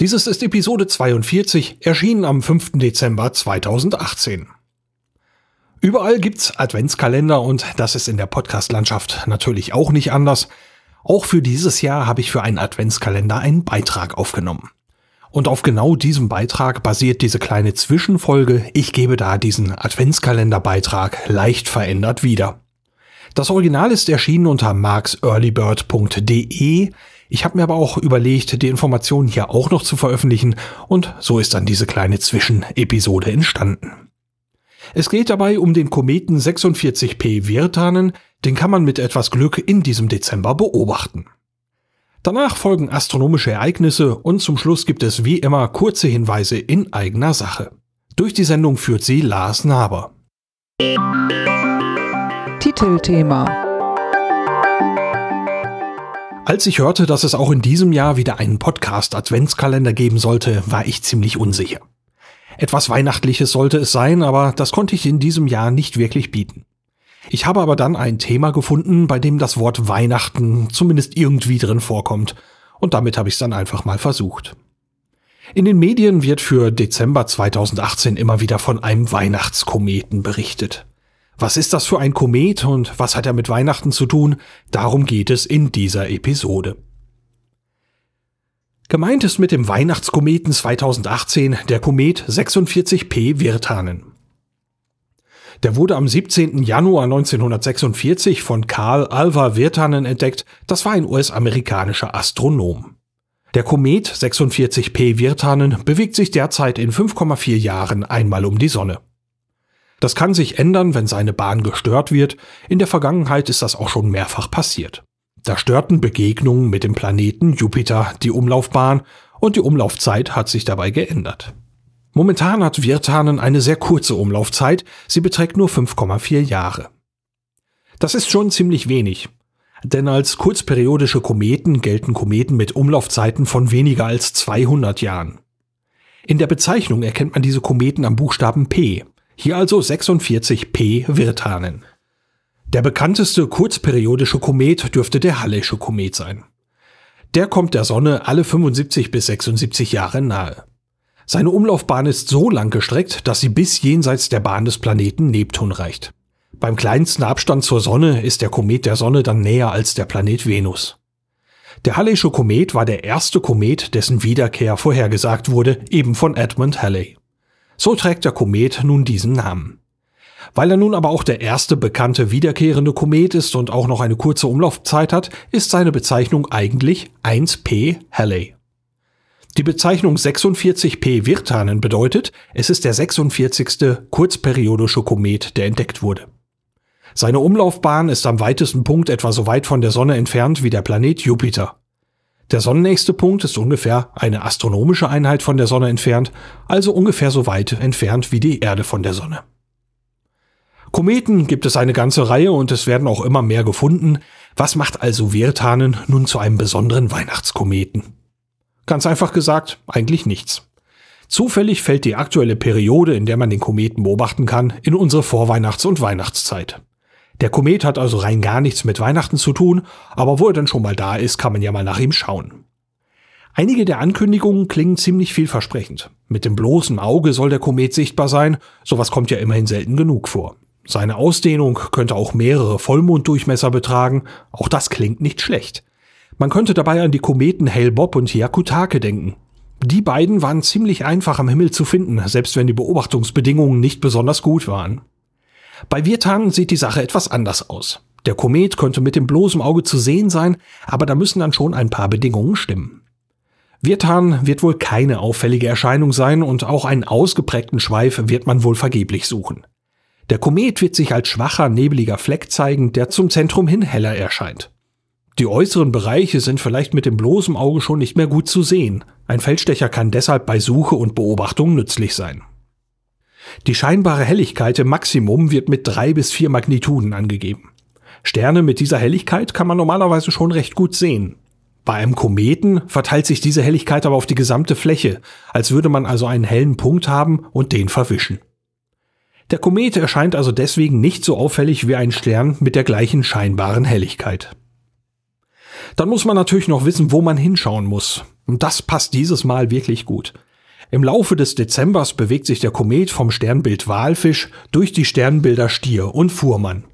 Dieses ist Episode 42, erschienen am 5. Dezember 2018. Überall gibt's Adventskalender und das ist in der Podcast-Landschaft natürlich auch nicht anders. Auch für dieses Jahr habe ich für einen Adventskalender einen Beitrag aufgenommen. Und auf genau diesem Beitrag basiert diese kleine Zwischenfolge. Ich gebe da diesen Adventskalender-Beitrag leicht verändert wieder. Das Original ist erschienen unter marksearlybird.de. Ich habe mir aber auch überlegt, die Informationen hier auch noch zu veröffentlichen und so ist dann diese kleine Zwischenepisode entstanden. Es geht dabei um den Kometen 46P Virtanen, den kann man mit etwas Glück in diesem Dezember beobachten. Danach folgen astronomische Ereignisse und zum Schluss gibt es wie immer kurze Hinweise in eigener Sache. Durch die Sendung führt sie Lars Naber. Titelthema Als ich hörte, dass es auch in diesem Jahr wieder einen Podcast Adventskalender geben sollte, war ich ziemlich unsicher. Etwas Weihnachtliches sollte es sein, aber das konnte ich in diesem Jahr nicht wirklich bieten. Ich habe aber dann ein Thema gefunden, bei dem das Wort Weihnachten zumindest irgendwie drin vorkommt, und damit habe ich es dann einfach mal versucht. In den Medien wird für Dezember 2018 immer wieder von einem Weihnachtskometen berichtet. Was ist das für ein Komet und was hat er mit Weihnachten zu tun? Darum geht es in dieser Episode. Gemeint ist mit dem Weihnachtskometen 2018 der Komet 46P Virtanen. Der wurde am 17. Januar 1946 von Karl Alva Virtanen entdeckt. Das war ein US-amerikanischer Astronom. Der Komet 46P Virtanen bewegt sich derzeit in 5,4 Jahren einmal um die Sonne. Das kann sich ändern, wenn seine Bahn gestört wird. In der Vergangenheit ist das auch schon mehrfach passiert. Da störten Begegnungen mit dem Planeten Jupiter die Umlaufbahn und die Umlaufzeit hat sich dabei geändert. Momentan hat Virtanen eine sehr kurze Umlaufzeit, sie beträgt nur 5,4 Jahre. Das ist schon ziemlich wenig, denn als kurzperiodische Kometen gelten Kometen mit Umlaufzeiten von weniger als 200 Jahren. In der Bezeichnung erkennt man diese Kometen am Buchstaben P, hier also 46 P Virtanen. Der bekannteste kurzperiodische Komet dürfte der Hallesche Komet sein. Der kommt der Sonne alle 75 bis 76 Jahre nahe. Seine Umlaufbahn ist so lang gestreckt, dass sie bis jenseits der Bahn des Planeten Neptun reicht. Beim kleinsten Abstand zur Sonne ist der Komet der Sonne dann näher als der Planet Venus. Der Hallesche Komet war der erste Komet, dessen Wiederkehr vorhergesagt wurde, eben von Edmund Halley. So trägt der Komet nun diesen Namen. Weil er nun aber auch der erste bekannte wiederkehrende Komet ist und auch noch eine kurze Umlaufzeit hat, ist seine Bezeichnung eigentlich 1P Halley. Die Bezeichnung 46P Virtanen bedeutet, es ist der 46. kurzperiodische Komet, der entdeckt wurde. Seine Umlaufbahn ist am weitesten Punkt etwa so weit von der Sonne entfernt wie der Planet Jupiter. Der sonnennächste Punkt ist ungefähr eine astronomische Einheit von der Sonne entfernt, also ungefähr so weit entfernt wie die Erde von der Sonne. Kometen gibt es eine ganze Reihe und es werden auch immer mehr gefunden. Was macht also Virtanen nun zu einem besonderen Weihnachtskometen? Ganz einfach gesagt, eigentlich nichts. Zufällig fällt die aktuelle Periode, in der man den Kometen beobachten kann, in unsere Vorweihnachts- und Weihnachtszeit. Der Komet hat also rein gar nichts mit Weihnachten zu tun, aber wo er dann schon mal da ist, kann man ja mal nach ihm schauen. Einige der Ankündigungen klingen ziemlich vielversprechend. Mit dem bloßen Auge soll der Komet sichtbar sein, sowas kommt ja immerhin selten genug vor. Seine Ausdehnung könnte auch mehrere Vollmonddurchmesser betragen, auch das klingt nicht schlecht. Man könnte dabei an die Kometen Hale-Bopp und Hyakutake denken. Die beiden waren ziemlich einfach am Himmel zu finden, selbst wenn die Beobachtungsbedingungen nicht besonders gut waren. Bei Virtan sieht die Sache etwas anders aus. Der Komet könnte mit dem bloßen Auge zu sehen sein, aber da müssen dann schon ein paar Bedingungen stimmen. Virtan wird wohl keine auffällige Erscheinung sein und auch einen ausgeprägten Schweif wird man wohl vergeblich suchen. Der Komet wird sich als schwacher, nebliger Fleck zeigen, der zum Zentrum hin heller erscheint. Die äußeren Bereiche sind vielleicht mit dem bloßen Auge schon nicht mehr gut zu sehen. Ein Feldstecher kann deshalb bei Suche und Beobachtung nützlich sein. Die scheinbare Helligkeit im Maximum wird mit drei bis vier Magnituden angegeben. Sterne mit dieser Helligkeit kann man normalerweise schon recht gut sehen. Bei einem Kometen verteilt sich diese Helligkeit aber auf die gesamte Fläche, als würde man also einen hellen Punkt haben und den verwischen. Der Komet erscheint also deswegen nicht so auffällig wie ein Stern mit der gleichen scheinbaren Helligkeit. Dann muss man natürlich noch wissen, wo man hinschauen muss. Und das passt dieses Mal wirklich gut. Im Laufe des Dezembers bewegt sich der Komet vom Sternbild Walfisch durch die Sternbilder Stier und Fuhrmann.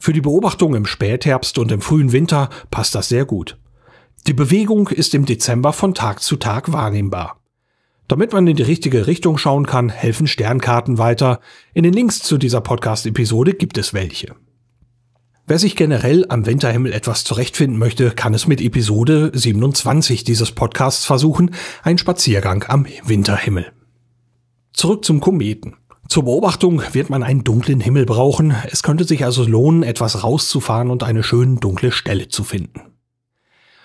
Für die Beobachtung im Spätherbst und im frühen Winter passt das sehr gut. Die Bewegung ist im Dezember von Tag zu Tag wahrnehmbar. Damit man in die richtige Richtung schauen kann, helfen Sternkarten weiter. In den Links zu dieser Podcast-Episode gibt es welche. Wer sich generell am Winterhimmel etwas zurechtfinden möchte, kann es mit Episode 27 dieses Podcasts versuchen, ein Spaziergang am Winterhimmel. Zurück zum Kometen. Zur Beobachtung wird man einen dunklen Himmel brauchen. Es könnte sich also lohnen, etwas rauszufahren und eine schön dunkle Stelle zu finden.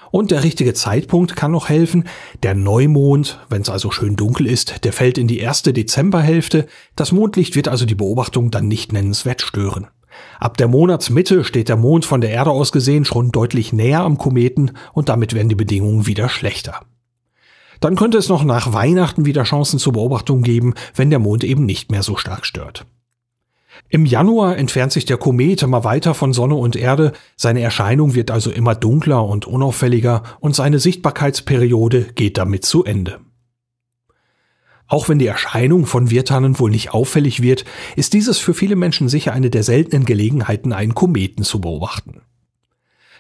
Und der richtige Zeitpunkt kann noch helfen. Der Neumond, wenn es also schön dunkel ist, der fällt in die erste Dezemberhälfte. Das Mondlicht wird also die Beobachtung dann nicht nennenswert stören. Ab der Monatsmitte steht der Mond von der Erde aus gesehen schon deutlich näher am Kometen und damit werden die Bedingungen wieder schlechter. Dann könnte es noch nach Weihnachten wieder Chancen zur Beobachtung geben, wenn der Mond eben nicht mehr so stark stört. Im Januar entfernt sich der Komet immer weiter von Sonne und Erde, seine Erscheinung wird also immer dunkler und unauffälliger und seine Sichtbarkeitsperiode geht damit zu Ende. Auch wenn die Erscheinung von Wirtanen wohl nicht auffällig wird, ist dieses für viele Menschen sicher eine der seltenen Gelegenheiten, einen Kometen zu beobachten.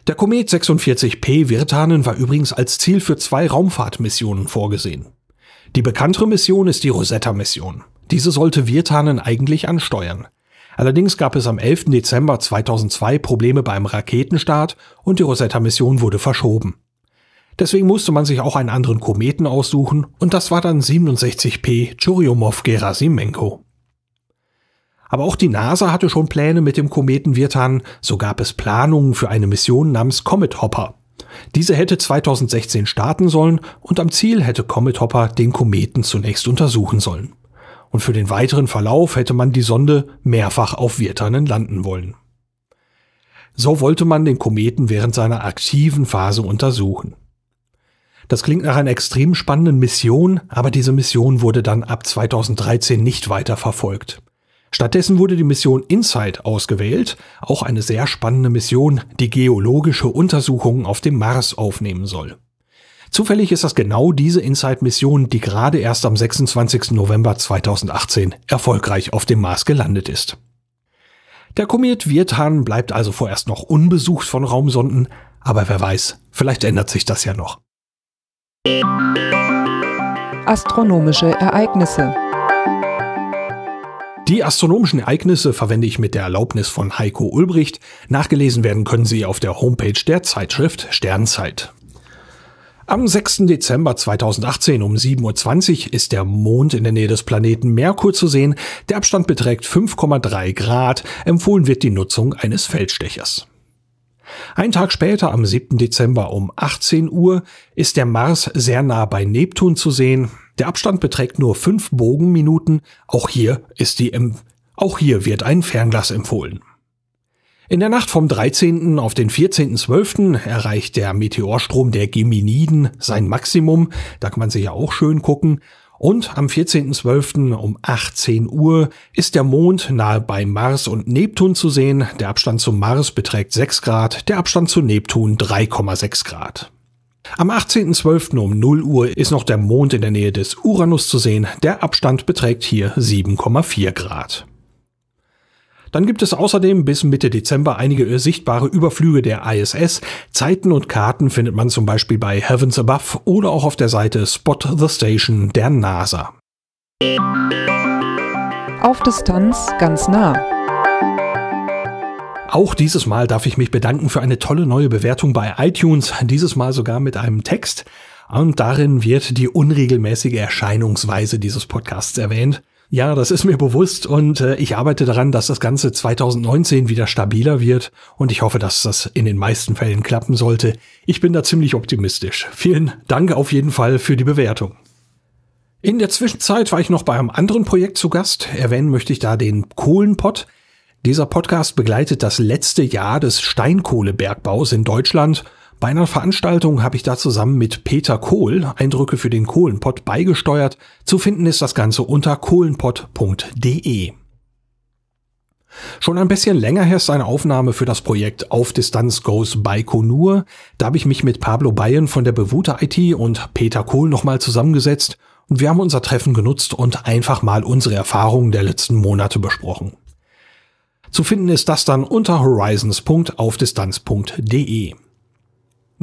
Der Komet 46P Virtanen war übrigens als Ziel für zwei Raumfahrtmissionen vorgesehen. Die bekanntere Mission ist die Rosetta-Mission. Diese sollte Virtanen eigentlich ansteuern. Allerdings gab es am 11. Dezember 2002 Probleme beim Raketenstart und die Rosetta-Mission wurde verschoben. Deswegen musste man sich auch einen anderen Kometen aussuchen und das war dann 67P Churyumov-Gerasimenko. Aber auch die NASA hatte schon Pläne mit dem Kometen Virtan, so gab es Planungen für eine Mission namens Comet Hopper. Diese hätte 2016 starten sollen und am Ziel hätte Comet Hopper den Kometen zunächst untersuchen sollen und für den weiteren Verlauf hätte man die Sonde mehrfach auf Virtanen landen wollen. So wollte man den Kometen während seiner aktiven Phase untersuchen. Das klingt nach einer extrem spannenden Mission, aber diese Mission wurde dann ab 2013 nicht weiter verfolgt. Stattdessen wurde die Mission Insight ausgewählt, auch eine sehr spannende Mission, die geologische Untersuchungen auf dem Mars aufnehmen soll. Zufällig ist das genau diese Inside-Mission, die gerade erst am 26. November 2018 erfolgreich auf dem Mars gelandet ist. Der Komet Wirtan bleibt also vorerst noch unbesucht von Raumsonden, aber wer weiß, vielleicht ändert sich das ja noch. Astronomische Ereignisse die astronomischen Ereignisse verwende ich mit der Erlaubnis von Heiko Ulbricht. Nachgelesen werden können sie auf der Homepage der Zeitschrift Sternzeit. Am 6. Dezember 2018 um 7.20 Uhr ist der Mond in der Nähe des Planeten Merkur zu sehen. Der Abstand beträgt 5,3 Grad. Empfohlen wird die Nutzung eines Feldstechers. Ein Tag später, am 7. Dezember um 18 Uhr, ist der Mars sehr nah bei Neptun zu sehen. Der Abstand beträgt nur 5 Bogenminuten. Auch hier ist die, auch hier wird ein Fernglas empfohlen. In der Nacht vom 13. auf den 14.12. erreicht der Meteorstrom der Geminiden sein Maximum. Da kann man sich ja auch schön gucken. Und am 14.12. um 18 Uhr ist der Mond nahe bei Mars und Neptun zu sehen. Der Abstand zum Mars beträgt 6 Grad, der Abstand zu Neptun 3,6 Grad. Am 18.12. um 0 Uhr ist noch der Mond in der Nähe des Uranus zu sehen. Der Abstand beträgt hier 7,4 Grad. Dann gibt es außerdem bis Mitte Dezember einige sichtbare Überflüge der ISS. Zeiten und Karten findet man zum Beispiel bei Heavens Above oder auch auf der Seite Spot the Station der NASA. Auf Distanz ganz nah. Auch dieses Mal darf ich mich bedanken für eine tolle neue Bewertung bei iTunes, dieses Mal sogar mit einem Text. Und darin wird die unregelmäßige Erscheinungsweise dieses Podcasts erwähnt. Ja, das ist mir bewusst und äh, ich arbeite daran, dass das Ganze 2019 wieder stabiler wird und ich hoffe, dass das in den meisten Fällen klappen sollte. Ich bin da ziemlich optimistisch. Vielen Dank auf jeden Fall für die Bewertung. In der Zwischenzeit war ich noch bei einem anderen Projekt zu Gast. Erwähnen möchte ich da den Kohlenpott. Dieser Podcast begleitet das letzte Jahr des Steinkohlebergbaus in Deutschland bei einer Veranstaltung habe ich da zusammen mit Peter Kohl Eindrücke für den Kohlenpott beigesteuert. Zu finden ist das Ganze unter kohlenpott.de. Schon ein bisschen länger her ist eine Aufnahme für das Projekt Auf Distanz Goes Baikonur. Da habe ich mich mit Pablo Bayen von der Bewuta IT und Peter Kohl nochmal zusammengesetzt und wir haben unser Treffen genutzt und einfach mal unsere Erfahrungen der letzten Monate besprochen. Zu finden ist das dann unter horizons.aufdistanz.de.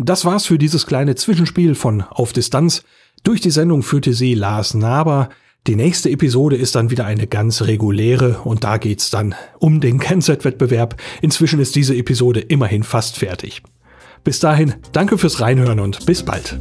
Das war's für dieses kleine Zwischenspiel von Auf Distanz. Durch die Sendung führte sie Lars Naber. Die nächste Episode ist dann wieder eine ganz reguläre und da geht's dann um den Kennset-Wettbewerb. Inzwischen ist diese Episode immerhin fast fertig. Bis dahin, danke fürs Reinhören und bis bald.